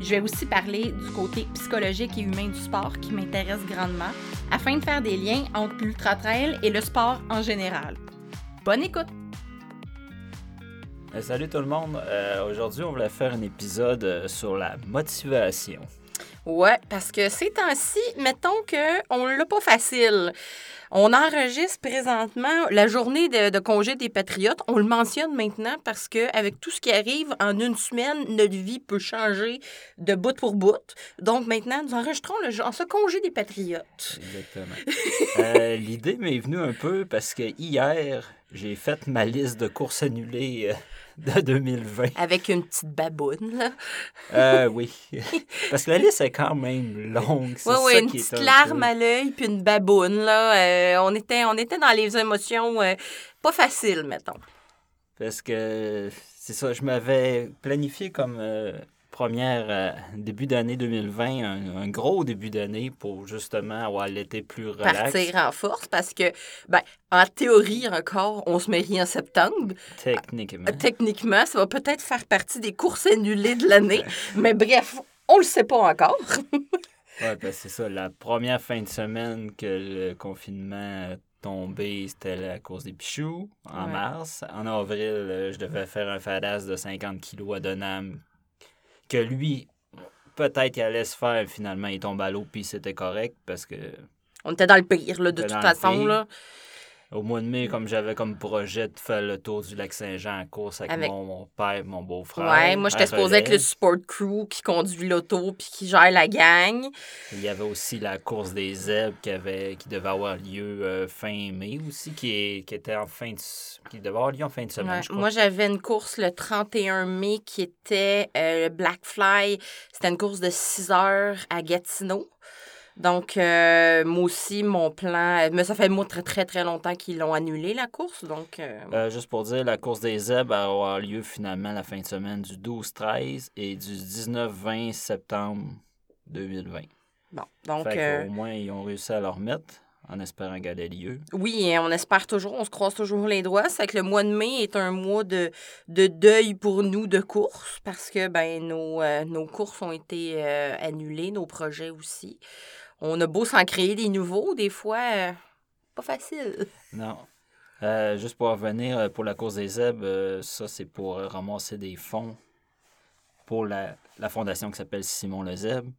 Je vais aussi parler du côté psychologique et humain du sport qui m'intéresse grandement afin de faire des liens entre l'ultra-trail et le sport en général. Bonne écoute! Euh, salut tout le monde. Euh, Aujourd'hui, on voulait faire un épisode euh, sur la motivation. Ouais, parce que ces temps-ci, mettons qu'on l'a pas facile. On enregistre présentement la journée de, congé des Patriotes. On le mentionne maintenant parce que avec tout ce qui arrive, en une semaine, notre vie peut changer de bout pour bout. Donc maintenant, nous enregistrons le, ce congé des Patriotes. Exactement. euh, L'idée m'est venue un peu parce que hier, j'ai fait ma liste de courses annulées de 2020. Avec une petite baboune, là. Euh, oui. Parce que la liste est quand même longue. Oui, oui, une petite larme à l'œil puis une baboune, là. Euh, on, était, on était dans les émotions euh, pas faciles, mettons. Parce que, c'est ça, je m'avais planifié comme euh, première euh, début d'année 2020, un, un, gros début d'année pour justement avoir l'été plus relax. Partir en force parce que, ben, en théorie encore, on se marie en septembre. Techniquement. techniquement, ça va peut-être faire partie des courses annulées de l'année. mais bref, on le sait pas encore. oui, ben c'est ça. La première fin de semaine que le confinement tombé, c'était la course des Pichoux en ouais. mars. En avril, je devais faire un fadass de 50 kilos à Donham que lui, peut-être qu'il allait se faire, finalement, il tombe à l'eau, puis c'était correct parce que. On était dans le pire, là, de toute façon. Là. Au mois de mai, comme j'avais comme projet de faire le tour du lac Saint-Jean en course avec, avec... Mon, mon, père mon beau-frère. Ouais, moi, j'étais supposé être le support crew qui conduit l'auto puis qui gère la gang. Il y avait aussi la course des zèbres qui, avait, qui devait avoir lieu euh, fin mai aussi, qui, est, qui était en fin de, qui devait avoir lieu en fin de semaine, ouais. je crois. Moi, j'avais une course le 31 mai qui était euh, le Black Fly. C'était une course de 6 heures à Gatineau. Donc, euh, moi aussi, mon plan. Mais ça fait moi très, très, très longtemps qu'ils l'ont annulé, la course. Donc. Euh... Euh, juste pour dire, la course des zèbres va avoir lieu finalement la fin de semaine du 12-13 et du 19-20 septembre 2020. Bon, donc. Fait Au moins, ils ont réussi à le remettre en espérant qu'elle ait lieu. Oui, et on espère toujours, on se croise toujours les doigts. C'est que le mois de mai est un mois de, de deuil pour nous de course parce que ben, nos, euh, nos courses ont été euh, annulées, nos projets aussi on a beau s'en créer des nouveaux, des fois, euh, pas facile. Non. Euh, juste pour revenir, pour la cause des zèbres, euh, ça, c'est pour ramasser des fonds pour la, la fondation qui s'appelle Simon le Zèbre.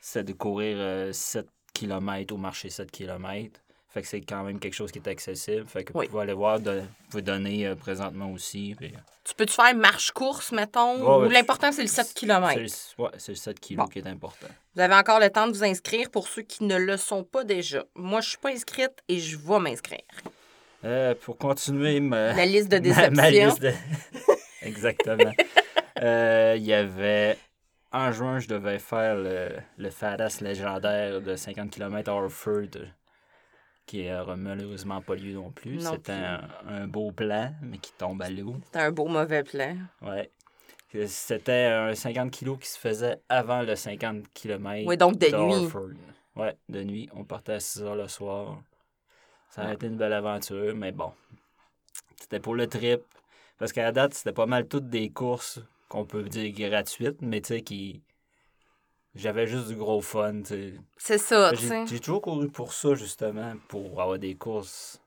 C'est de courir 7 km au marché 7 km. Fait que c'est quand même quelque chose qui est accessible. Fait que oui. vous pouvez aller voir, de, vous pouvez donner euh, présentement aussi. Puis... Tu peux-tu faire marche-course, mettons? Ouais, ou l'important, c'est le 7 km? Oui, c'est le 7 kg bon. qui est important. Vous avez encore le temps de vous inscrire pour ceux qui ne le sont pas déjà. Moi, je suis pas inscrite et je vais m'inscrire. Euh, pour continuer ma... La liste de déception. Ma, ma liste de... Exactement. Il euh, y avait... En juin, je devais faire le, le Fadas légendaire de 50 km à Orford qui a malheureusement pas lieu non plus. C'était un, un, beau plan, mais qui tombe à l'eau. C'était un beau mauvais plan. Ouais. C'était un 50 kg qui se faisait avant le 50 km. Oui, donc de nuit. Ouais, de nuit. On partait à 6 heures le soir. Ça a ouais. été une belle aventure, mais bon. C'était pour le trip. Parce qu'à la date, c'était pas mal toutes des courses qu'on peut dire gratuites, mais tu sais, qui j'avais juste du gros fun, tu sais. C'est ça, tu sais. J'ai toujours couru pour ça, justement, pour avoir des courses.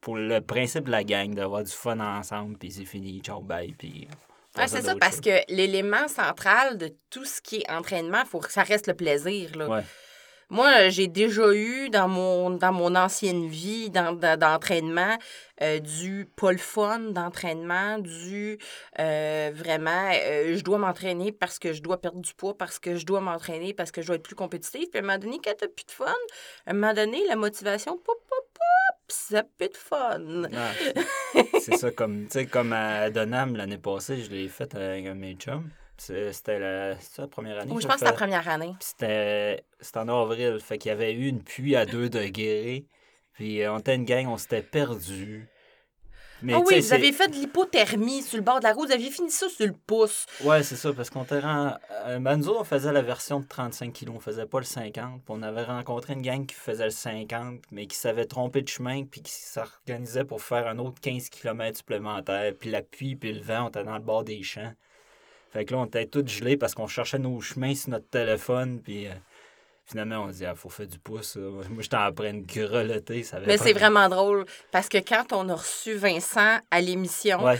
Pour le principe de la gang, d'avoir du fun ensemble, puis c'est fini, ciao, bye, puis. Ouais, c'est ça, parce que l'élément central de tout ce qui est entraînement, faut que ça reste le plaisir, là. Ouais. Moi, j'ai déjà eu dans mon, dans mon ancienne vie d'entraînement euh, du pas le fun d'entraînement, du euh, vraiment, euh, je dois m'entraîner parce que je dois perdre du poids, parce que je dois m'entraîner, parce que je dois être plus compétitif. Puis à un moment donné, quand t'as plus de fun, à un moment donné, la motivation, pop, pop, pop, ça plus de fun. Ah, c'est ça, comme, comme à Donham l'année passée, je l'ai fait avec mes chums. C'était la, la première année. Oui, je pense que c'est la première année. C'était c'était en avril. Fait qu'il y avait eu une pluie à 2 degrés. Puis euh, on était une gang, on s'était perdu. Mais Ah oui, vous avez fait de l'hypothermie sur le bord de la route. Vous aviez fini ça sur le pouce. Ouais, c'est ça, parce qu'on était rend... autres, on faisait la version de 35 kilos, on faisait pas le 50. Puis on avait rencontré une gang qui faisait le 50, mais qui s'avait trompé de chemin, puis qui s'organisait pour faire un autre 15 km supplémentaire. Puis la pluie, puis le vent, on était dans le bord des champs. Fait que là, on était tous gelés parce qu'on cherchait nos chemins sur notre téléphone, puis... euh, Finalement, on dit, ah, faut faire du pouce. Moi, j'étais en train de grelotter. Ça avait Mais c'est vraiment drôle parce que quand on a reçu Vincent à l'émission, Ouais,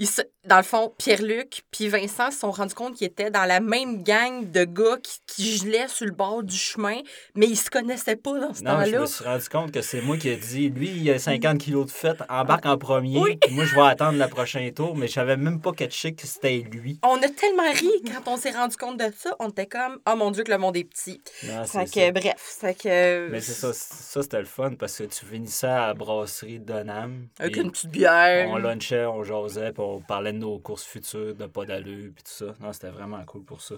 se- dans le fond, Pierre-Luc puis Vincent se sont rendus compte qu'ils étaient dans la même gang de gars qui, qui gelaient sur le bord du chemin, mais ils se connaissaient pas dans ce Non, je temps-là. me suis rendu compte que c'est moi qui ai dit, lui, il a 50 kilos de fête, embarque en premier, moi, je vais attendre le prochain tour, mais je savais même pas catché que c'était lui. On a tellement ri quand on s'est rendu compte de ça. On était comme, oh mon Dieu, que le monde est petit. Fait c'est que, ça. bref, fait que. Mais c'est ça, ça c'était le fun parce que tu finissais à la brasserie de Donham. Avec une petite bière. On lunchait, on jasait, puis on parlait de nos courses futures, de pas d'allure, puis tout ça. Non, c'était vraiment cool pour ça.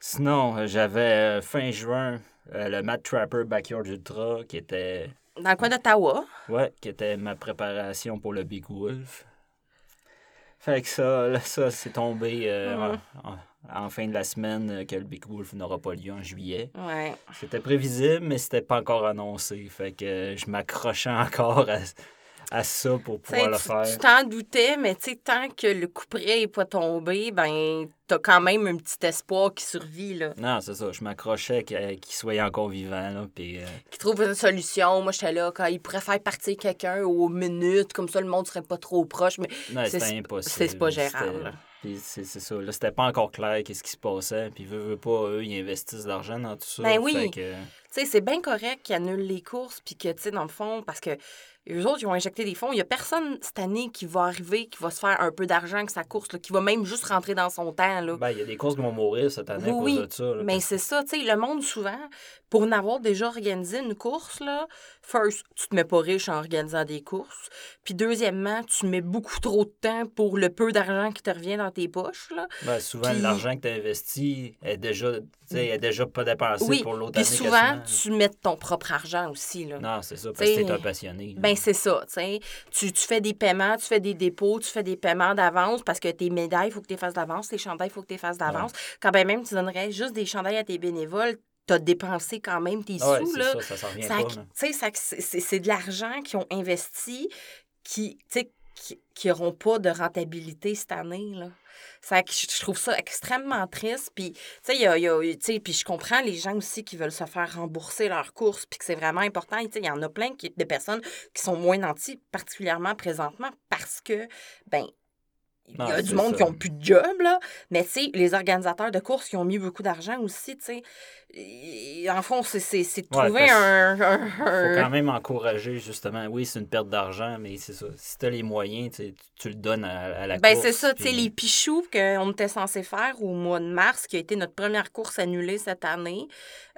Sinon, euh, j'avais euh, fin juin euh, le Matt Trapper Backyard Ultra qui était Dans le coin d'Ottawa. Ouais, qui était ma préparation pour le Big Wolf. Fait que ça, là, ça c'est tombé euh, Mhm. en, fin de la semaine euh, que le Big Wolf n'aura pas lieu en juillet. Ouais. C'était prévisible, mais c'était pas encore annoncé. Fait que euh, je m'accrochais encore à, à ça pour pouvoir le faire. tu t'en doutais, mais tu sais, tant que le coup près n'est pas tombé, ben, t'as quand même un petit espoir qui survit, là. Non, c'est ça. Je m'accrochais qu'il soit encore vivant. Là, puis, euh, Qui trouve une solution. Moi, j'étais là, quand il pourrait faire partir quelqu'un aux minutes, comme ça, le monde serait pas trop proche. Mais non, C'est- c'était impossible. c'est pas gérable. puis c'est ça. Là, c'était pas encore clair qu'est-ce qui se passait. Puis, veut, veut pas, eux, ils investissent de l'argent dans tout ça. Ben oui. Que, Tu sais, c'est bien correct qu'ils annulent les courses, puis que, tu sais, dans le fond, parce que eux autres, ils ont injecté des fonds. Il y a personne cette année qui va arriver, qui va se faire un peu d'argent avec sa course, là, qui va même juste rentrer dans son temps, là. Ben, il y a des courses qui vont mourir cette année à Oui, cause de ça. là, Mais c'est ça, tu sais, le monde, souvent, pour en avoir déjà organisé une course, là, first, tu te mets pas riche en organisant des courses. Puis deuxièmement, tu mets beaucoup trop de temps pour le peu d'argent qui te revient dans tes poches, là. Ben, souvent, Puis- l'argent que tu as investi est déjà, tu est déjà pas dépensé Oui, pour l'autre puis année. souvent, quasiment. tu mets ton propre argent aussi, là. Non, c'est ça, parce que T'sais, t'es un passionné. là. Ben, c'est ça, tu sais. Tu, tu fais des paiements, tu fais des dépôts, tu fais des paiements d'avance parce que tes médailles, il faut que tu les fasses d'avance, les chandails, il faut que tu les fasses d'avance. Quand ben même tu donnerais juste des chandails à tes bénévoles, tu as dépensé quand même tes Ah ouais, sous, là. ça, ça c'est de l'argent qu'ils ont investi qui, qui n'auront pas de rentabilité cette année, là. Ça, je trouve ça extrêmement triste. Puis, tu sais, y a- y a- puis je comprends les gens aussi qui veulent se faire rembourser leurs courses, puis que c'est vraiment important. Il y en a plein qui, de personnes qui sont moins nantis, particulièrement présentement, parce que, ben, il y a du monde ça. qui n'ont plus de job, là. Mais, tu sais, les organisateurs de courses qui ont mis beaucoup d'argent aussi, tu sais. En fond, c'est de trouver parce- un- un- faut un, quand même encourager, justement. Oui, c'est une perte d'argent, mais c'est ça. Si tu as les moyens, tu tu- le donnes à, à la Ben, course. c'est ça, tu sais, les pichous qu'on était censé faire au mois de mars, qui a été notre première course annulée cette année.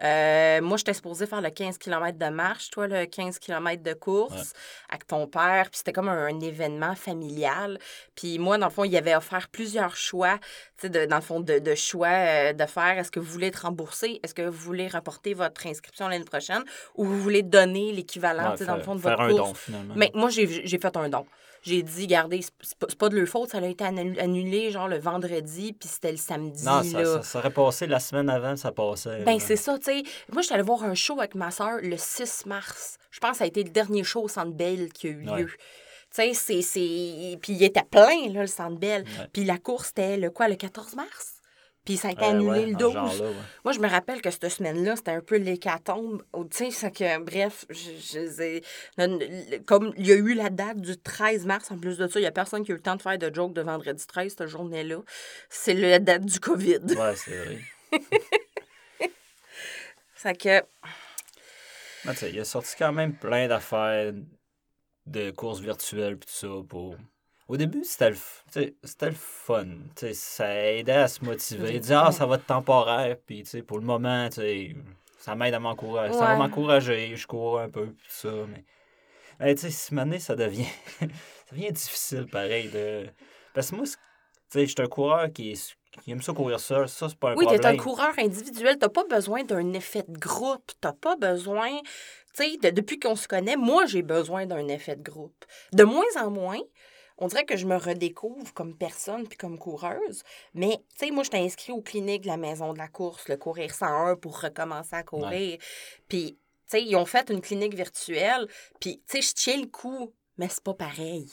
Euh, moi, j'étais supposée faire le 15 km de marche, toi, le 15 km de course avec ton père. Puis c'était comme un, un événement familial. Puis moi, dans fond, il avait offert plusieurs choix, tu sais, de- dans le fond, de, de choix euh, de faire. Est-ce que vous voulez être remboursé? Est-ce que vous voulez rapporter votre inscription l'année prochaine? Ou vous voulez donner l'équivalent, Ouais, tu sais, dans le fond, de votre un course? don, finalement. Mais moi, j'ai fait un don. J'ai dit, regardez, c'est pas, pas de leur faute, ça a été annu- annulé genre le vendredi, puis c'était le samedi. non, ça, là. ça, ça aurait passé la semaine avant, ça passait. Ben, c'est ça, tu sais. Moi, j'étais allée voir un show avec ma soeur le 6 mars. Je pense que ça a été le dernier show au Centre Bell qui a eu lieu. Ouais. Tu sais, c'est-. Puis il était plein, là, le Centre Bell. Puis la course, c'était le quoi, le 14 mars? Puis ça a été Euh, annulé ouais, le en 12. genre là, ouais. Moi, je me rappelle que cette semaine-là, c'était un peu l'hécatombe. Tu sais, c'est que, bref, je, comme il y a eu la date du 13 mars, en plus de ça, il n'y a personne qui a eu le temps de faire de joke de vendredi 13, cette journée-là. C'est la date du COVID. Ouais, c'est vrai. C'est que, il a sorti quand même plein d'affaires de courses virtuelles pis tout ça pour. Au début, c'était le, c'était le fun. Ça aidait à se motiver. Dire, ah, ça va être temporaire. Puis, pour le moment, ça m'aide à m'encourager. Ça va m'encourager. Je cours un peu, tout ça. Mais, tu sais, cette année, ça devient, ça devient difficile, pareil. De... Parce que moi, tu sais, je suis un coureur qui, est- qui aime ça courir seul. Ça, c'est pas un Oui, tu es problème. un coureur individuel. Tu pas besoin d'un effet de groupe. Tu pas besoin. Tu sais, de- depuis qu'on se connaît, moi, j'ai besoin d'un effet de groupe. De moins en moins, on dirait que je me redécouvre comme personne puis comme coureuse. Mais, tu sais, moi, je t'ai inscrit aux cliniques de la maison de la course, le Courir 101 pour recommencer à courir. Puis, tu sais, ils ont fait une clinique virtuelle. Puis, tu sais, je tiens le coup, mais c'est pas pareil.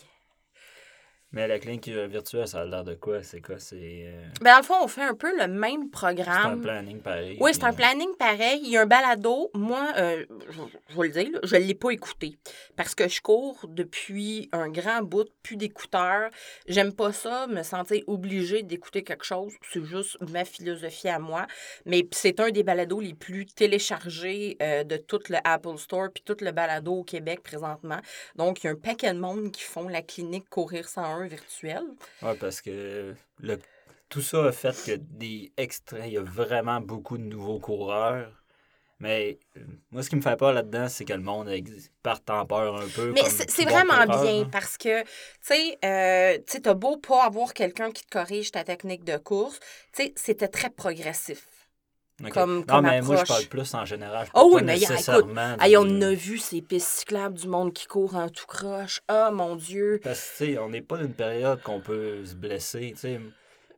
Mais la clinique virtuelle, ça a l'air de quoi? C'est quoi? C'est euh, Ben, dans le fond, on fait un peu le même c'est programme. un planning pareil. Oui, c'est un euh, planning pareil. Il y a un balado. Moi, euh, je, je vais le dire, là, je ne l'ai pas écouté parce que je cours depuis un grand bout, plus d'écouteurs. J'aime pas ça, me sentir obligée d'écouter quelque chose. C'est juste ma philosophie à moi. Mais c'est un des balados les plus téléchargés euh, de tout le Apple Store puis tout le balado au Québec présentement. Donc, il y a un paquet de monde qui font la clinique Courir 101 virtuelle. Ouais, parce que le, tout ça a fait que des extraits, il y a vraiment beaucoup de nouveaux coureurs. Mais euh, moi, ce qui me fait peur là-dedans, c'est que le monde parte en peur un peu. Mais c'est bon vraiment coureur, bien hein. parce que, tu sais, euh, tu t'as beau pas avoir quelqu'un qui te corrige ta technique de course, tu sais, c'était très progressif. Ok. comme- non, mais moi, je parle plus en général. Je Oh oui, pas mais écoute, nécessairement Hey, on a vu ces pistes cyclables du monde qui court en tout croche. Ah, mon Dieu. Parce que, tu sais, on n'est pas d'une période qu'on peut se blesser, tu sais.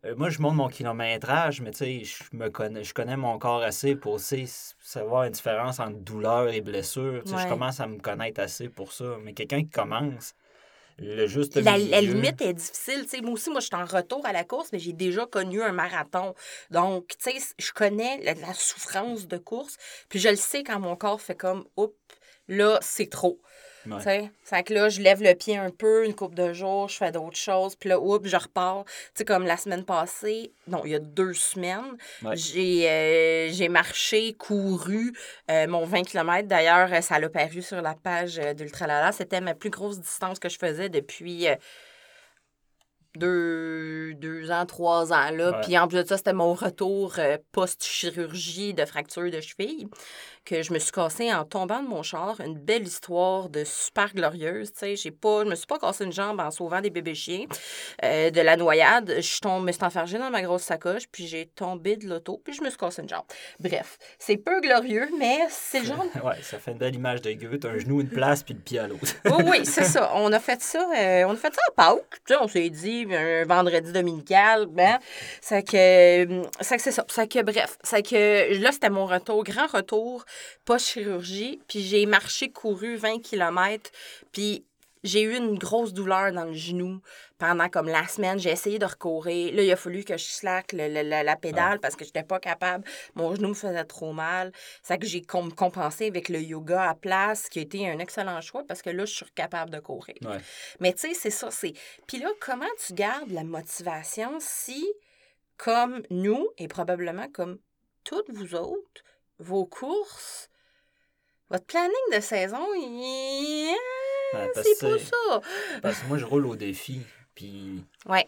Euh, Moi, je monte mon kilométrage, mais tu sais, je me connais, je connais mon corps assez pour savoir une différence entre douleur et blessure. Tu sais, Ouais. Je commence à me connaître assez pour ça. Mais quelqu'un qui commence, le juste La, limite est difficile. moi aussi, moi, je suis en retour à la course, mais j'ai déjà connu un marathon. Donc, tu sais, je connais la, la souffrance de course. Puis je le sais quand mon corps fait comme, oups, là, c'est trop. Ouais. Sais, fait que là, je lève le pied un peu, une couple de jours, je fais d'autres choses, puis là, oups, je repars. Tu sais, comme la semaine passée, non, il y a deux semaines, Ouais. j'ai euh, j'ai marché, couru euh, mon 20 km. D'ailleurs, euh, ça l'a paru sur la page d'Ultralala. C'était ma plus grosse distance que je faisais depuis euh, deux, deux ans, trois ans. Là. Puis en plus de ça, c'était mon retour euh, post-chirurgie de fracture de cheville que je me suis cassée en tombant de mon char. Une belle histoire de super glorieuse. Tu sais, j'ai pas, je me suis pas cassé une jambe en sauvant des bébés chiens euh, de la noyade. Je tombe, me suis enfargée dans ma grosse sacoche, puis j'ai tombé de l'auto, puis je me suis cassé une jambe. Bref, c'est peu glorieux, mais c'est le genre Ouais, ça fait une belle image de. T'as un genou une place, puis le pied à l'autre. oui, oui, c'est ça. On a fait ça, euh, on a fait ça à Pâques. Tu sais, on s'est dit un vendredi dominical, ben, c'est que, euh, c'est que c'est ça. C'est que bref, c'est que là c'était mon retour, grand retour, pas chirurgie, puis j'ai marché, couru 20 km, puis j'ai eu une grosse douleur dans le genou pendant comme la semaine. J'ai essayé de recourir. Là, il a fallu que je slack le- le- la, la pédale parce que j'étais pas capable. Mon genou me faisait trop mal. C'est que j'ai com- compensé avec le yoga à place, qui a été un excellent choix parce que là, je suis capable de courir. Ouais. Mais tu sais, c'est ça. c'est Puis là, comment tu gardes la motivation si, comme nous, et probablement comme toutes vous autres, vos courses, votre planning de saison, parce c'est pas ça. Parce que moi, je roule au défi. Puis, Ouais.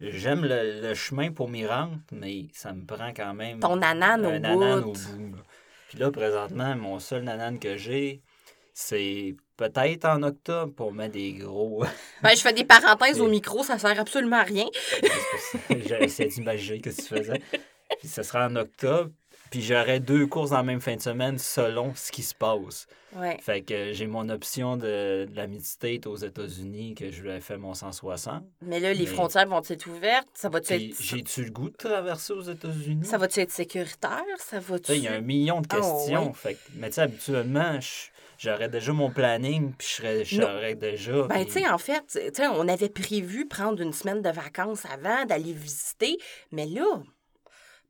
j'aime le, le chemin pour m'y rendre, mais ça me prend quand même. Ton nanane au un nanane bout. au bout. Puis là, présentement, mon seul nanane que j'ai, c'est peut-être en octobre pour mettre des gros. Ben, je fais des parenthèses au micro, ça sert absolument à rien. J'ai essayé d'imaginer que tu faisais. Puis ça sera en octobre. Puis j'aurai deux courses en même fin de semaine selon ce qui se passe. Ouais. Fait que j'ai mon option de, de la Mid-State aux États-Unis que je lui ai fait mon 160. Mais là, les Mais- frontières vont être ouvertes? Ça va-tu Puis être... j'ai-tu le goût de traverser aux États-Unis? Ça va-tu être sécuritaire? Ça sais, il y a un million de Ah, questions. Fait que- mais tu sais, habituellement, je- j'aurais déjà mon planning, puis je serais, déjà. Ben, puis- tu sais, en fait, on avait prévu prendre une semaine de vacances avant, d'aller visiter, mais là,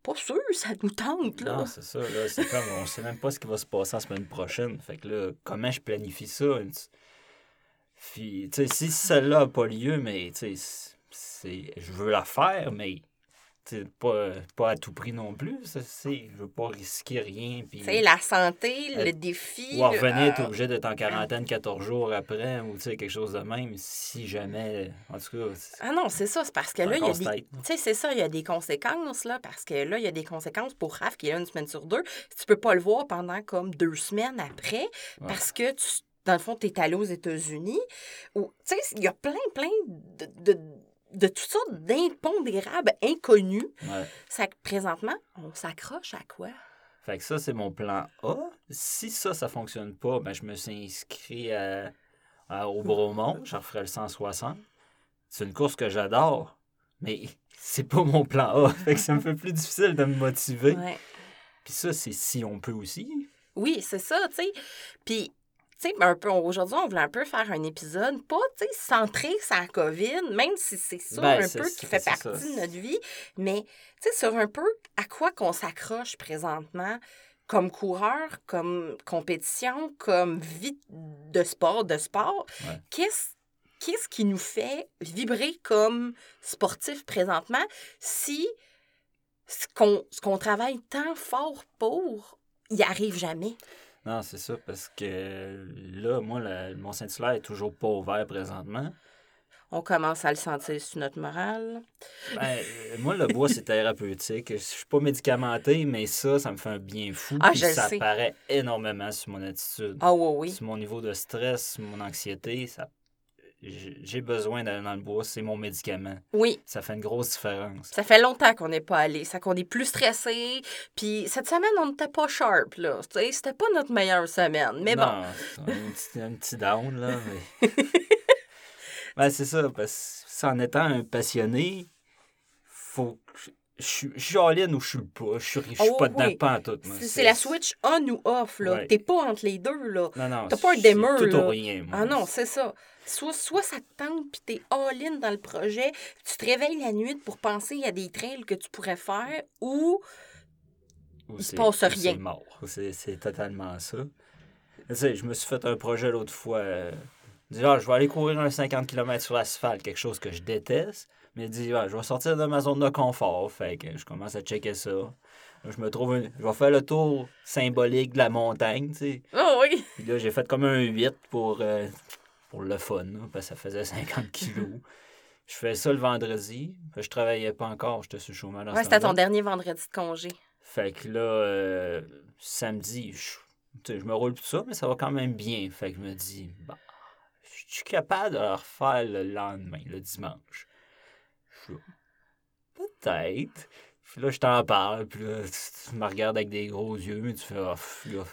pas sûr, ça nous tente, là. Non, c'est ça. Là, c'est comme, on sait même pas ce qui va se passer la semaine prochaine. Fait que là, comment je planifie ça? Puis, si celle-là n'a pas lieu, mais, c'est, je veux la faire, mais, pas, pas à tout prix non plus. Ça, je veux pas risquer rien. Puis, Tu la santé, Euh, le défi. ou en revenir, euh, t'es obligé d'être en quarantaine 14 jours après, ou, tu sais, quelque chose de même, si jamais, en tout cas, Ah non, c'est ça, c'est parce que là, il y a des... Tu c'est ça, il y a des conséquences, là, parce que là, il y a des conséquences pour Raph qui est là une semaine sur deux. Tu peux pas le voir pendant comme deux semaines après, Ouais. parce que, tu, dans le fond, tu es allé aux États-Unis. Tu sais, il y a plein, plein de, de- de toutes sortes d'impondérables inconnus. Ouais. Ça que présentement, on s'accroche à quoi? Fait que ça, c'est mon plan A. Si ça, ça fonctionne pas, ben, je me suis inscrit à, à- au Bromont. Je referai le 160. C'est une course que j'adore, mais c'est pas mon plan A. Fait que c'est un peu plus difficile de me motiver. Ouais. Puis ça, c'est si on peut aussi. Oui, c'est ça, tu sais. Puis, tu sais, un peu, aujourd'hui, on voulait un peu faire un épisode, pas, tu sais, centré sur la COVID, même si c'est ça Ben, un peu ça, qui fait partie ça. de notre vie, mais, tu sais, sur un peu à quoi qu'on s'accroche présentement comme coureur, comme compétition, comme vie de sport, de sport. Ouais. Qu'est-ce qu'est-ce qui nous fait vibrer comme sportif présentement si ce qu'on ce qu'on travaille tant fort pour, il arrive jamais? Non, c'est ça, parce que là, moi, le- mon Saint-Hilaire est toujours pas ouvert présentement. On commence à le sentir sur notre morale. Ben, euh, moi, le bois, c'est thérapeutique. Je suis pas médicamenté, mais ça, ça me fait un bien fou. Ah, je le ça sais. paraît énormément sur mon attitude. Ah oui, oui. Sur mon niveau de stress, sur mon anxiété, ça... j'ai besoin d'aller dans le bois, c'est mon médicament. Oui, Ça fait une grosse différence. ça fait longtemps qu'on n'est pas allé. Ça qu'on est plus stressé. Puis cette semaine, on n'était pas sharp, là. C'était pas notre meilleure semaine. Mais bon. Non, un petit, un petit down, là. Mais... ben, c'est ça, parce que en étant un passionné, faut que je- suis- all-in ou je suis pas. Je suis je suis Oh, pas dedans oui. pas en tout. C'est la switch on ou off, là. Ouais. T'es pas entre les deux, là. Non, non. T'as pas un dimmer, tout là. ou rien, moi. Ah non, c'est ça. Soit, soit ça te tente, puis t'es all-in dans le projet, tu te réveilles la nuit pour penser à des trails que tu pourrais faire, ou Ou il se passe rien. C'est mort. C'est totalement ça. Tu sais, je me suis fait un projet l'autre fois. Euh, je vais aller courir un 50 km sur l'asphalte, quelque chose que je déteste. Mais dit, je vais sortir de ma zone de confort. Fait que je commence à checker ça. Je me trouve une- Je vais faire le tour symbolique de la montagne, tu sais. Oh oui! Puis là, j'ai fait comme un 8 pour, euh, pour le fun, là, parce que ça faisait 50 kilos. Je fais ça le vendredi. Je travaillais pas encore, j'étais sur le chômage. Ouais, c'était ton dernier vendredi de congé. Fait que là, euh, samedi, je, je me roule tout ça, mais ça va quand même bien. Fait que je me dis, bah, je suis capable de le refaire le lendemain, le dimanche. Peut-être. Puis là, je t'en parle, puis là, tu, me regardes avec des gros yeux, mais tu fais, oh, là.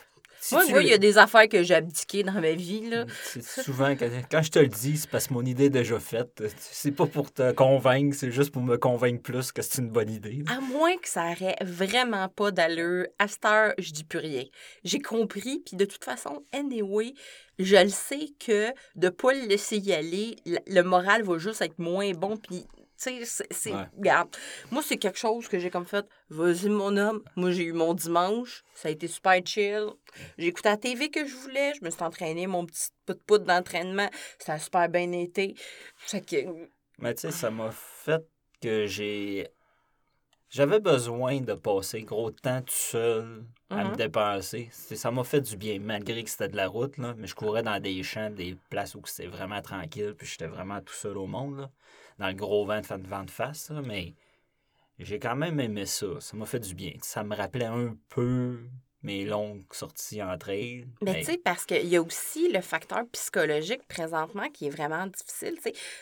Si Moi, tu- moi, il y a des affaires que j'ai abdiquées dans ma vie, là. c'est souvent, quand, quand je te le dis, c'est parce que mon idée est déjà faite. C'est pas pour te convaincre, c'est juste pour me convaincre plus que c'est une bonne idée. À moins que ça aurait vraiment pas d'allure, à cette heure, je dis plus rien. J'ai compris, puis de toute façon, anyway, je le sais que de pas le laisser y aller, le le moral va juste être moins bon, puis tu sais, c'est- c'est... Ouais. Regarde, moi, c'est quelque chose que j'ai comme fait, vas-y, mon homme, moi, j'ai eu mon dimanche, ça a été super chill. J'ai écouté la TV que je voulais, je me suis entraîné mon petit poudre d'entraînement, ça a super bien été. Fait que... Mais tu sais, ça m'a fait que j'ai. J'avais besoin de passer gros temps tout seul à me Mhm. dépenser. Ça m'a fait du bien, malgré que c'était de la route, là. Mais je courais dans des champs, des places où c'était vraiment tranquille, puis j'étais vraiment tout seul au monde, là. Dans le gros vent de vent de face, là. Mais j'ai quand même aimé ça. Ça m'a fait du bien. Ça me rappelait un peu mes longues sorties en trail. Mais mais- tu sais, parce qu'il y a aussi le facteur psychologique présentement qui est vraiment difficile.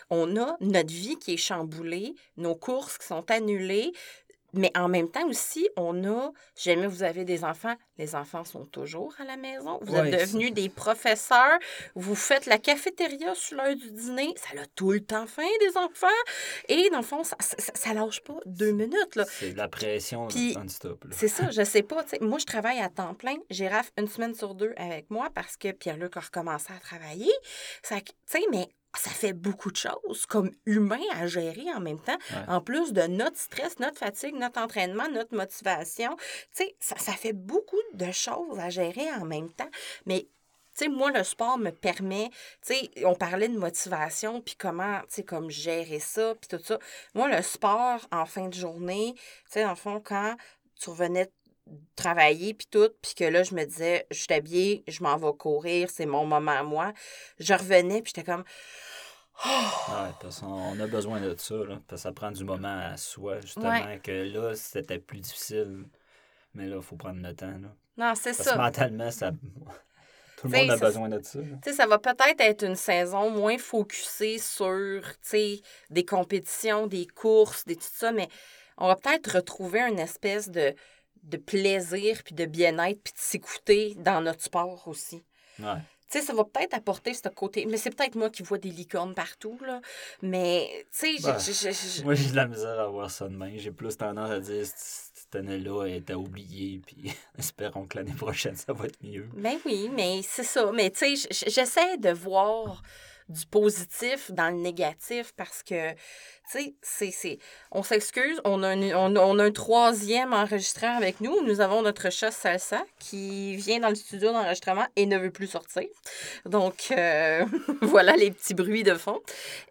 On a notre vie qui est chamboulée, nos courses qui sont annulées, mais en même temps aussi, on a, jamais vous avez des enfants, les enfants sont toujours à la maison. Vous Ouais, êtes devenus des professeurs, vous faites la cafétéria sur l'heure du dîner, ça a tout le temps faim des enfants. Et dans le fond, ça, ça, ça lâche pas deux minutes. Là. C'est de la pression non-stop. C'est ça, je sais pas. Moi, je travaille à temps plein. J'ai Raph une semaine sur deux avec moi parce que Pierre-Luc a recommencé à travailler. Ça, mais ça fait beaucoup de choses comme humain à gérer en même temps. Ouais. En plus de notre stress, notre fatigue, notre entraînement, notre motivation. Tu sais, ça, ça fait beaucoup de choses à gérer en même temps. Mais tu sais, moi, le sport me permet, tu sais, on parlait de motivation, puis comment, tu sais, comme gérer ça, puis tout ça. Moi, le sport, en fin de journée, tu sais, dans le fond, quand tu revenais travailler, puis tout, puis que là, je me disais, je suis habillée, je m'en vais courir, c'est mon moment à moi. Je revenais, puis j'étais comme, Ouais, parce qu'on a besoin de ça, là, parce que ça prend du moment à soi, justement, Ouais. que là, c'était plus difficile. Mais là, il faut prendre le temps. Là. non, c'est ça. mentalement, ça. Tout le monde a ça- besoin de ça. Tu sais, ça va peut-être être une saison moins focusée sur, tu sais, des compétitions, des courses, des tout ça, mais on va peut-être retrouver une espèce de, de plaisir, puis de bien-être, puis de s'écouter dans notre sport aussi. Ouais. Tu sais, ça va peut-être apporter ce côté. Mais c'est peut-être moi qui vois des licornes partout, là. Mais, tu sais, je- Moi, j'ai de la misère à voir ça demain. J'ai plus tendance à dire cette cette année-là est à oublier, puis espérons que l'année prochaine, ça va être mieux. Ben oui, mais c'est ça. Mais tu sais, j'essaie de voir du positif dans le négatif parce que, tu sais, c'est, c'est... On s'excuse, on a, un, on, on a un troisième enregistreur avec nous. Nous avons notre chat Salsa qui vient dans le studio d'enregistrement et ne veut plus sortir. Donc, euh, voilà les petits bruits de fond.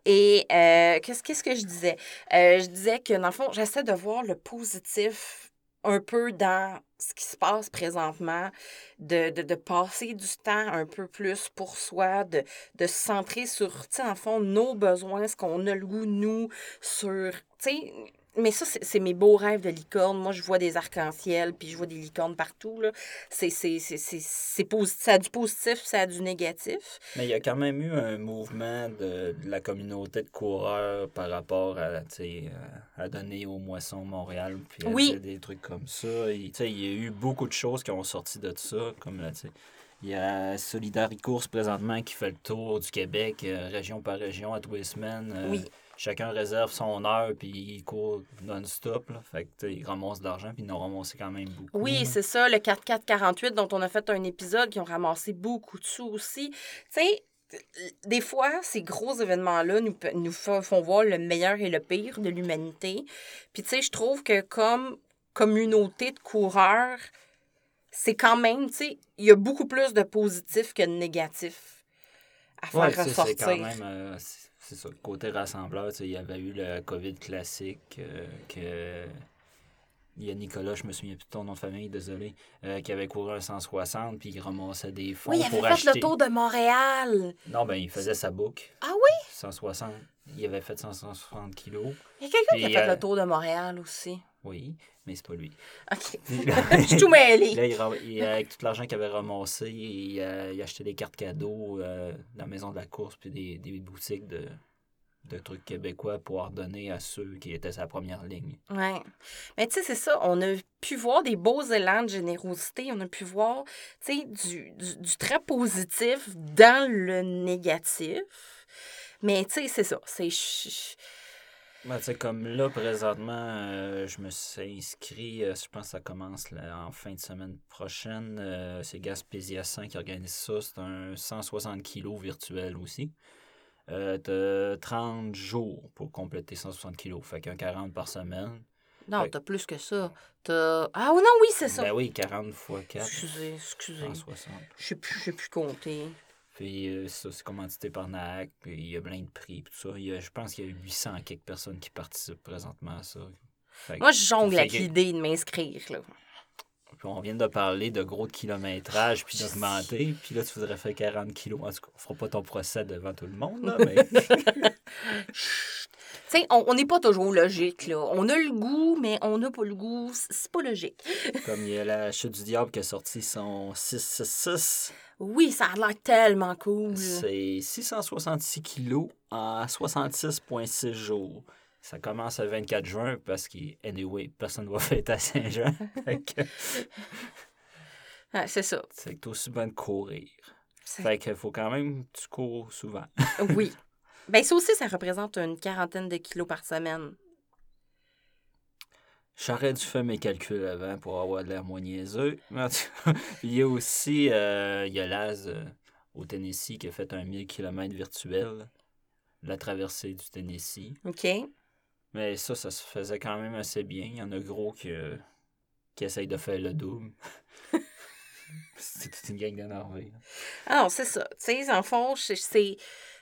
Et euh, qu'est-ce, qu'est-ce que je disais? Euh, je disais que, dans le fond, j'essaie de voir le positif un peu dans ce qui se passe présentement, de, de, de passer du temps un peu plus pour soi, de, de se centrer sur, tu en fond, nos besoins, ce qu'on a le goût, nous, sur, tu sais, mais ça, c'est mes beaux rêves de licorne. Moi, je vois des arcs-en-ciel, puis je vois des licornes partout. C'est, c'est, c'est, c'est, c'est posi- ça a du positif, ça a du négatif. Mais il y a quand même eu un mouvement de, de la communauté de coureurs par rapport à, sais, à, donner aux moissons Montréal, puis à Oui. des trucs comme ça. Il y a eu beaucoup de choses qui ont sorti de ça, comme là, tu sais, il y a Solidaricourse présentement qui fait le tour du Québec, euh, région par région, à tous les semaines. Euh, Oui. Chacun réserve son heure, puis il court non-stop. Fait que, ils ramassent de l'argent, puis ils ont ramassé quand même beaucoup. Oui, c'est ça, le 4448 dont on a fait un épisode qui ont ramassé beaucoup de sous aussi. Tu sais, des fois, ces gros événements-là nous, nous font voir le meilleur et le pire de l'humanité. Puis, tu sais, je trouve que comme communauté de coureurs, c'est quand même, tu sais, il y a beaucoup plus de positifs que de négatifs à faire Ouais, c'est ressortir. quand même. euh, c'est ça, côté rassembleur. Il y avait eu le COVID classique euh, que. Il y a Nicolas, je me souviens plus de ton nom de famille, désolé, euh, qui avait couru un 160 puis il ramassait des fonds Oui, il pour avait fait acheter. le tour de Montréal. Non, ben il faisait sa boucle. Ah oui? 160. Il avait fait 160 kilos. Il y a quelqu'un qui a fait euh, le tour de Montréal aussi. Oui, mais c'est pas lui. OK. Je suis tout mêlée. Là, il, il- avec tout l'argent qu'il avait ramassé, il, a il a acheté des cartes cadeaux euh, dans la maison de la course puis des, des boutiques de, de trucs québécois pour pouvoir donner à ceux qui étaient sa première ligne. Ouais. Mais tu sais, c'est ça. On a pu voir des beaux élans de générosité. On a pu voir, tu sais, du, du, du très positif dans le négatif. Mais tu sais, c'est ça. C'est. Ben, sais, comme là, présentement, euh, je me suis inscrit, euh, je pense que ça commence là, en fin de semaine prochaine. euh, c'est Gaspésia 100 qui organise ça. C'est un 160 kilos virtuel aussi. T'as 30 jours pour compléter 160 kilos. Fait qu'un 40 par semaine. Non, t'as plus que ça. T'as. Ah non, oui, c'est ça. Ben oui, 40 fois 4, Excusez, excusez. 160. Je sais plus, plus compter. Puis euh, ça, c'est commandité par NAAC, puis il y a plein de prix, puis tout ça. Il y a- je pense qu'il y a 800 quelques personnes qui participent présentement à ça. Que- Moi, je jongle avec que- l'idée de m'inscrire, là. puis on vient de parler de gros kilométrage, puis d'augmenter, puis là, tu voudrais faire 40 kilos. En tout cas, on fera pas ton procès devant tout le monde, là, mais... Sais, on n'est pas toujours logique, là. On a le goût, mais on n'a pas le goût. C'est pas logique. Comme il y a la Chute du Diable qui a sorti son 666, Oui, ça a l'air tellement cool. c'est 666 kilos en 66,6 jours. Ça commence le 24 juin parce que, anyway, personne ne va fêter à Saint-Jean. Que c'est ça. c'est aussi bien de courir. C'est- Fait qu'il faut quand même que tu cours souvent. Oui. Ben ça aussi, ça représente une quarantaine de kilos par semaine. J'aurais dû faire mes calculs avant pour avoir de l'air moins niaiseux. Il y a aussi euh, il y a Laz euh, au Tennessee qui a fait un 1000 km virtuel, la traversée du Tennessee. OK? Mais ça, ça se faisait quand même assez bien. Il y en a gros qui, euh, qui essayent de faire le double. C'est toute une gang d'énervés. Ah non, c'est ça. Tu sais, en fond, c'est...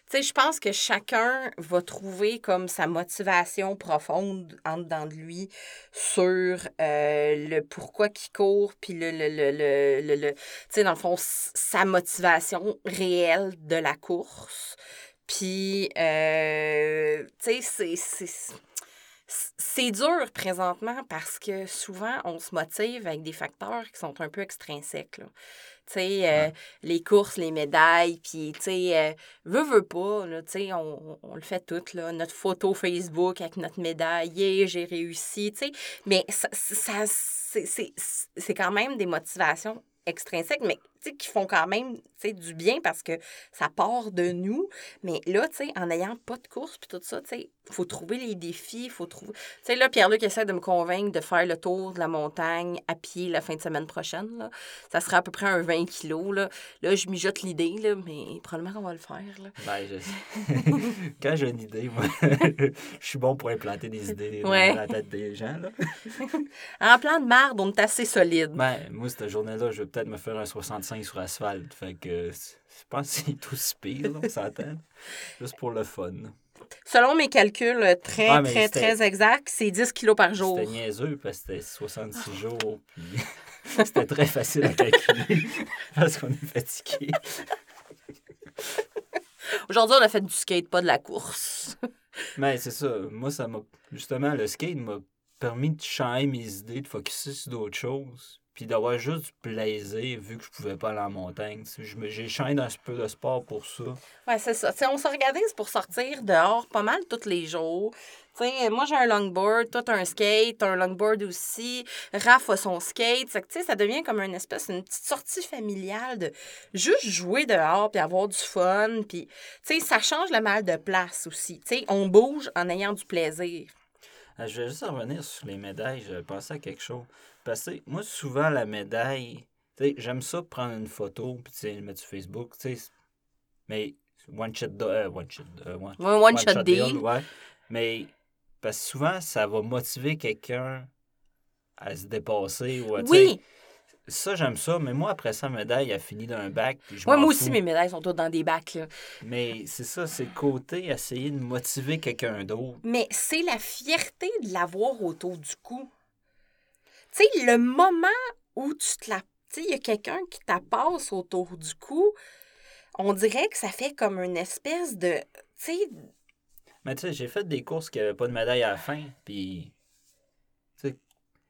Sais, je pense que chacun va trouver comme sa motivation profonde en dedans de lui sur euh, le pourquoi qu'il court, puis le, le, le, le, le- tu sais, dans le fond, sa motivation réelle de la course. Puis, euh, tu sais, c'est- c'est... c'est dur présentement parce que souvent, on se motive avec des facteurs qui sont un peu extrinsèques. Là. Tu sais, euh, les courses, les médailles, puis, tu sais, euh, veut, veut pas, tu sais, on, on, le fait tout, là, notre photo Facebook avec notre médaille, yeah, j'ai réussi, tu sais, mais ça, ça c'est quand même des motivations extrinsèques, mais qui font quand même du bien parce que ça part de nous. Mais là, en n'ayant pas de course puis tout ça, il faut trouver les défis, il faut trouver... Tu sais, là, Pierre-Luc essaie de me convaincre de faire le tour de la montagne à pied la fin de semaine prochaine. Là. Ça sera à peu près un 20 kilos. Là, là je mijote l'idée, là, mais probablement qu'on va le faire. Là. Ben, je... Quand j'ai une idée, moi, je suis bon pour implanter des idées dans la tête des gens. Là. en plan de marde, on est assez solide. Ben, moi, cette journée-là, je vais peut-être me faire un 65 sur asphalte. Fait que je pense que c'est tout pire, on s'entend. Juste pour le fun. Selon mes calculs euh, très, ah, très, très exacts, c'est 10 kilos par jour. C'était niaiseux parce que c'était 66 jours. Puis c'était très facile à calculer parce qu'on est fatigué. Aujourd'hui, on a fait du skate, pas de la course. Mais c'est ça. Moi, ça m'a. Justement, le skate m'a permis de changer mes idées, de focuser sur d'autres choses puis d'avoir juste du plaisir vu que je pouvais pas aller en montagne. J'ai changé un peu de sport pour ça. Oui, c'est ça. on s'organise pour sortir dehors pas mal tous les jours. moi, j'ai un longboard, toi, as un skate, as un longboard aussi. Raph a son skate. Ça, ça devient comme une espèce, une petite sortie familiale de juste jouer dehors puis avoir du fun. Puis, ça change le mal de place aussi. on bouge en ayant du plaisir. Ah, je vais juste revenir sur les médailles. Je pensais à quelque chose. Parce que moi, souvent, la médaille, j'aime ça prendre une photo puis le mettre sur Facebook. Mais one shot, euh, one shot, euh, one, one, shot, deal. ouais. Mais parce que souvent, ça va motiver quelqu'un à se dépasser. Ou oui. Ça, j'aime ça, mais moi, après ça, la médaille a fini d'un bac. moi aussi, mes médailles sont toutes dans des bacs. Là. Mais c'est ça, c'est le côté essayer de motiver quelqu'un d'autre. Mais c'est la fierté de l'avoir autour du cou. Tu sais, le moment où tu te la. Tu sais, il y a quelqu'un qui t'appasse autour du cou, on dirait que ça fait comme une espèce de. Tu sais. Mais tu sais, j'ai fait des courses qui n'avaient pas de médaille à la fin, puis. Tu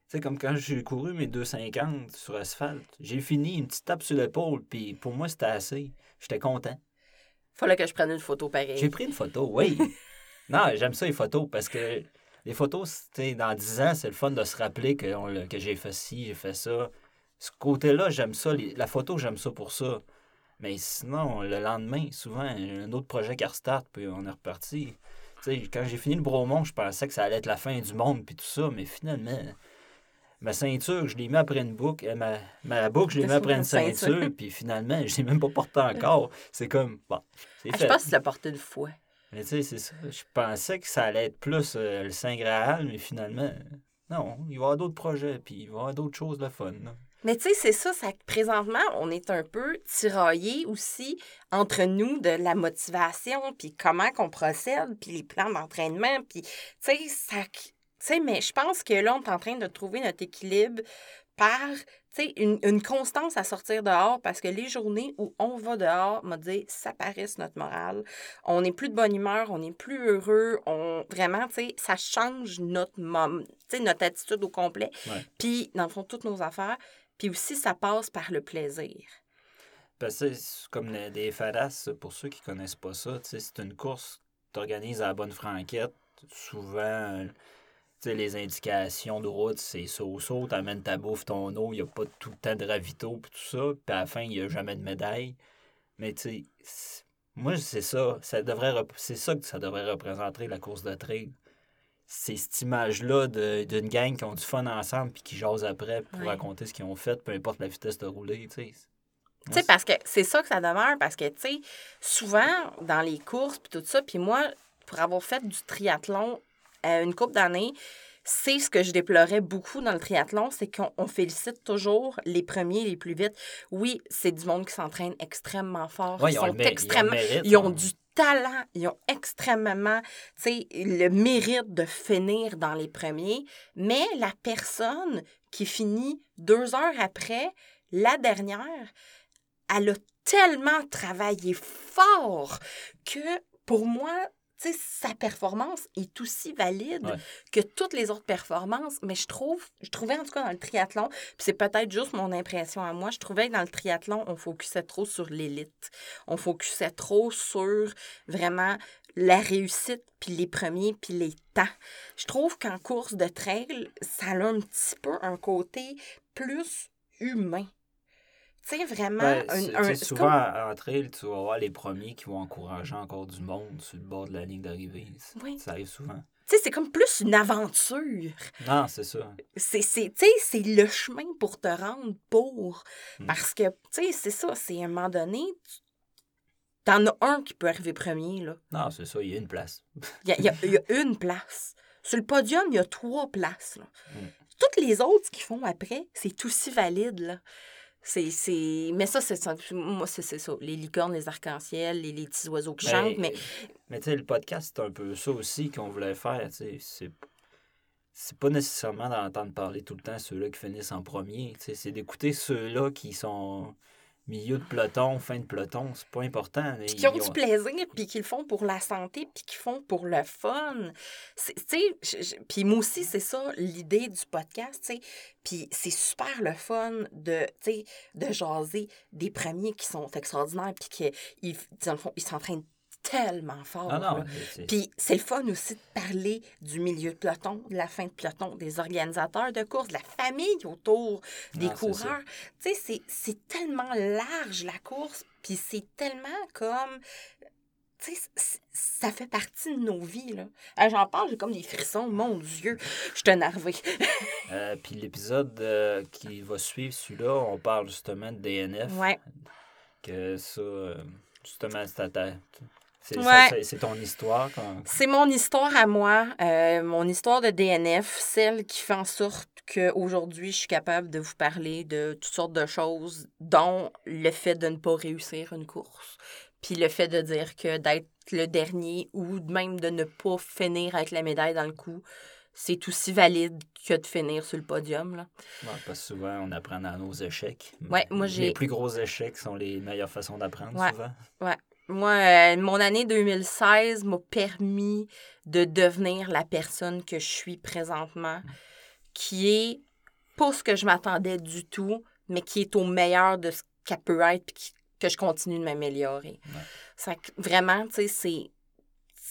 sais, comme quand j'ai couru mes 2,50 sur asphalte, j'ai fini une petite tape sur l'épaule, puis pour moi, c'était assez. J'étais content. Fallait que je prenne une photo pareil. J'ai pris une photo, oui. non, j'aime ça, les photos, parce que les photos, dans 10 ans, c'est le fun de se rappeler que, que j'ai fait ci, j'ai fait ça. Ce côté-là, j'aime ça. la photo, j'aime ça pour ça. Mais sinon, le lendemain, souvent, un autre projet qui restart, puis on est reparti. quand j'ai fini le Bromont, je pensais que ça allait être la fin du monde, puis tout ça, mais finalement, ma ceinture, je l'ai mis après une boucle, euh, ma, ma boucle, je l'ai mis après une ceinture, puis finalement, je l'ai même pas porté encore. C'est comme, bon, c'est ah, Je pense que tu l'as porté une fois. Mais tu sais, c'est ça. Je pensais que ça allait être plus euh, le Saint Graal, mais finalement, non, il va y avoir d'autres projets, puis il va y avoir d'autres choses de fun. Mais tu sais, c'est ça, ça, présentement, on est un peu tiraillé aussi entre nous de la motivation, puis comment qu'on procède, puis les plans d'entraînement, puis tu sais, ça... Tu sais, mais je pense que là, on est en train de trouver notre équilibre par une, une, constance à sortir dehors parce que les journées où on va dehors, m'a dit, ça parisse notre morale. On n'est plus de bonne humeur, on n'est plus heureux. On, vraiment, ça change notre, notre attitude au complet. Puis, dans le fond, toutes nos affaires. Puis aussi, ça passe par le plaisir. Parce que c'est comme des fadas, pour ceux qui connaissent pas ça, c'est une course que tu organises à la bonne franquette. Souvent, les indications de route, c'est saut-saut, t'amènes ta bouffe, ton eau, il n'y a pas tout le temps de ravito, puis tout ça. Puis à la fin, il n'y a jamais de médaille. Mais tu sais, moi, c'est ça. ça devrait C'est ça que ça devrait représenter, la course de trail. C'est cette image-là d'une gang qui ont du fun ensemble puis qui jasent après pour raconter ce qu'ils ont fait, peu importe la vitesse de rouler, tu sais. Tu sais, parce que c'est ça que ça demeure, parce que, tu sais, souvent, dans les courses, puis tout ça, puis moi, pour avoir fait du triathlon une couple d'années, c'est ce que je déplorais beaucoup dans le triathlon, c'est qu'on félicite toujours les premiers les plus vite. Oui, c'est du monde qui s'entraîne extrêmement fort. ils, sont extrêmement, ils ont, du talent, ils ont extrêmement le mérite de finir dans les premiers, mais la personne qui finit deux heures après, la dernière, elle a tellement travaillé fort que pour moi, sa performance est aussi valide Ouais. que toutes les autres performances. Mais je trouve, je trouvais en tout cas dans le triathlon, puis c'est peut-être juste mon impression à moi, je trouvais que dans le triathlon, on focusait trop sur l'élite. On focusait trop sur vraiment la réussite, puis les premiers, puis les temps. Je trouve qu'en course de trail, ça a un petit peu un côté plus humain. Tu sais, vraiment, Ben, un, souvent, comme- en trail, tu vas voir les premiers qui vont encourager encore du monde sur le bord de la ligne d'arrivée. Ça- Oui. Ça arrive souvent. tu sais, c'est comme plus une aventure. Non, c'est ça. C'est, c'est, tu sais, c'est le chemin pour te rendre pour. Mm. Parce que, tu sais, c'est ça, c'est à un moment donné, tu- t'en as un qui peut arriver premier, là. Non, c'est ça, il y a une place. Il y a, y y une place. Sur le podium, il y a trois places, là. Mm. Toutes les autres, qu'ils font après, c'est aussi valide, là. C'est, c'est... Mais ça, c'est ça. Moi, c'est, c'est ça. Les licornes, les arcs-en-ciel, les, les petits oiseaux qui chantent, mais... Mais tu sais, le podcast, c'est un peu ça aussi qu'on voulait faire. tu sais. C'est c'est pas nécessairement d'entendre parler tout le temps ceux-là qui finissent en premier. tu sais. C'est d'écouter ceux-là qui sont milieu de peloton, fin de peloton. C'est pas important. puis qui ont du plaisir, puis qui le font pour la santé, puis qui font pour le fun. Tu puis moi aussi, c'est ça l'idée du podcast, tu sais. Puis c'est super le fun de, de jaser des premiers qui sont extraordinaires, puis qui, ils, ils s'entraînent tellement fort. Ah Puis c'est le fun aussi de parler du milieu de peloton, de la fin de peloton, des organisateurs de course, de la famille autour des Ah, coureurs. Tu sais, c'est- c'est tellement large la course, puis c'est tellement comme. Tu sais, ça fait partie de nos vies, là. Ah, J'en parle, j'ai comme des frissons, mon Dieu, je suis énervée. Euh, puis l'épisode euh, qui va suivre celui-là, on parle justement de DNF. Ouais. Que ça, euh, justement, c'est ta- ta- c'est Ouais. ton histoire. Quand... C'est mon histoire à moi, euh, mon histoire de DNF, celle qui fait en sorte qu'aujourd'hui, je suis capable de vous parler de toutes sortes de choses, dont le fait de ne pas réussir une course, puis le fait de dire que d'être le dernier ou même de ne pas finir avec la médaille dans le cou, c'est aussi valide que de finir sur le podium. Là. Ouais, parce que souvent, on apprend dans nos échecs. Ouais, moi, j'ai- Les plus gros échecs sont les meilleures façons d'apprendre, Ouais. souvent. Moi, euh, mon année 2016 m'a permis de devenir la personne que je suis présentement, qui est pas ce que je m'attendais du tout, mais qui est au meilleur de ce qu'elle peut être, puis qui- que je continue de m'améliorer. Ouais. Ça, vraiment, tu sais,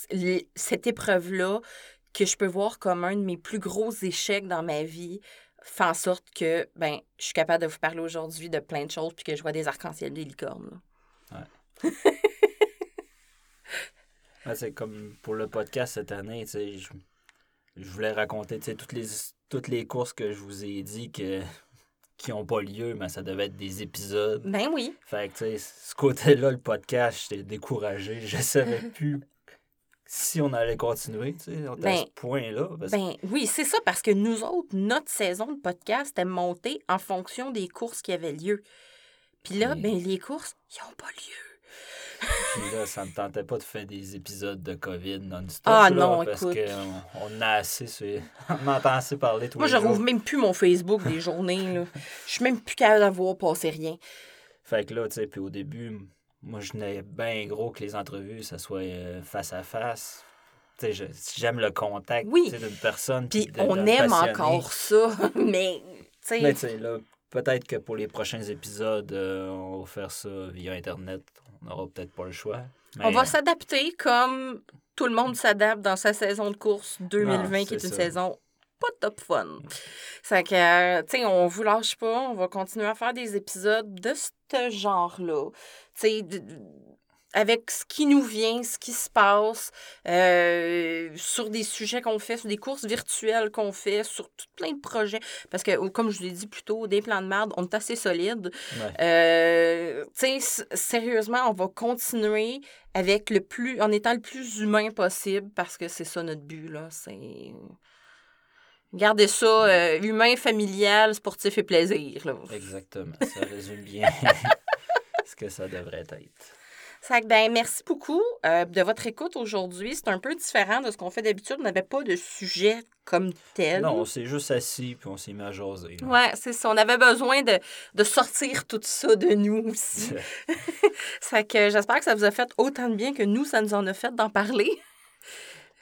c'est cette épreuve-là que je peux voir comme un de mes plus gros échecs dans ma vie fait en sorte que ben je suis capable de vous parler aujourd'hui de plein de choses puis que je vois des arcs-en-ciel des licornes. là. Ouais, c'est comme pour le podcast cette année, tu sais, je, je voulais raconter tu sais, toutes les, toutes les courses que je vous ai dit que, qui n'ont pas lieu, mais ça devait être des épisodes. Ben oui. Fait que, tu sais, ce côté-là, le podcast, j'étais découragé. Je savais plus si on allait continuer, tu sais, à Ben, ce point-là. parce Ben oui, c'est ça, parce que nous autres, notre saison de podcast est montée en fonction des courses qui avaient lieu. Puis là, ben les courses, ils n'ont pas lieu. Puis là, ça me tentait pas de faire des épisodes de COVID non-stop. Ah là, non, parce écoute. qu'on on a assez, sur- on entend assez parler tous Moi, les je jours. rouvre même plus mon Facebook des journées. là. Je suis même plus capable d'avoir passé rien. Fait que là, tu sais, puis au début, moi, je n'ai bien gros que les entrevues, ça soit euh, face à face. Tu sais, j'aime le contact Oui. d'une personne. Puis on aime passionné. encore ça, mais tu sais, Mais tu sais, là, peut-être que pour les prochains épisodes, euh, on va faire ça via Internet. On n'aura peut-être pas le choix. on va s'adapter comme tout le monde s'adapte dans sa saison de course 2020, qui c'est est une ça. saison pas top fun. C'est que, euh, tu sais, on vous lâche pas, on va continuer à faire des épisodes de ce genre-là. Tu sais, avec ce qui nous vient, ce qui se passe, euh, sur des sujets qu'on fait, sur des courses virtuelles qu'on fait, sur tout plein de projets. Parce que, oh, comme je vous l'ai dit plus tôt, des plans de merde, on est assez solide. ouais. Euh, tu sais, sérieusement, on va continuer avec le plus, en étant le plus humain possible parce que c'est ça notre but, là. C'est. Gardez ça euh, humain, familial, sportif et plaisir, là. Exactement. Ça résume bien ce que ça devrait être. Fait que, ben, merci beaucoup euh, de votre écoute aujourd'hui. C'est un peu différent de ce qu'on fait d'habitude. On n'avait pas de sujet comme tel. Non, on s'est juste assis puis on s'est mis à jaser. là. Ouais, c'est ça. On avait besoin de, de sortir tout ça de nous aussi. Fait que j'espère que ça vous a fait autant de bien que nous, ça nous en a fait d'en parler.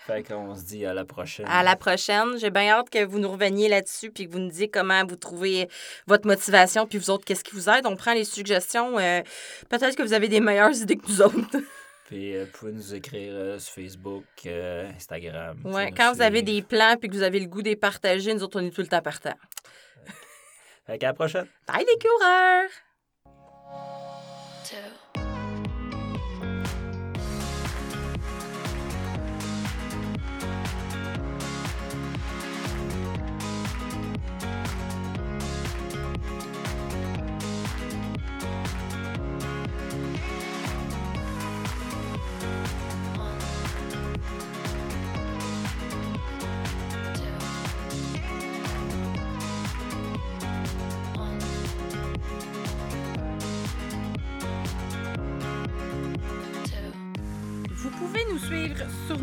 Fait qu'on se dit à la prochaine. À la prochaine. J'ai bien hâte que vous nous reveniez là-dessus puis que vous nous disiez comment vous trouvez votre motivation puis vous autres, qu'est-ce qui vous aide. On prend les suggestions. Euh, peut-être que vous avez des meilleures idées que nous autres. Puis euh, vous pouvez nous écrire euh, sur Facebook, euh, Instagram. Ouais, quand vous avez des plans puis que vous avez le goût de les partager, nous autres, on est tout le temps partants. Fait qu'à la prochaine. Bye les coureurs! two.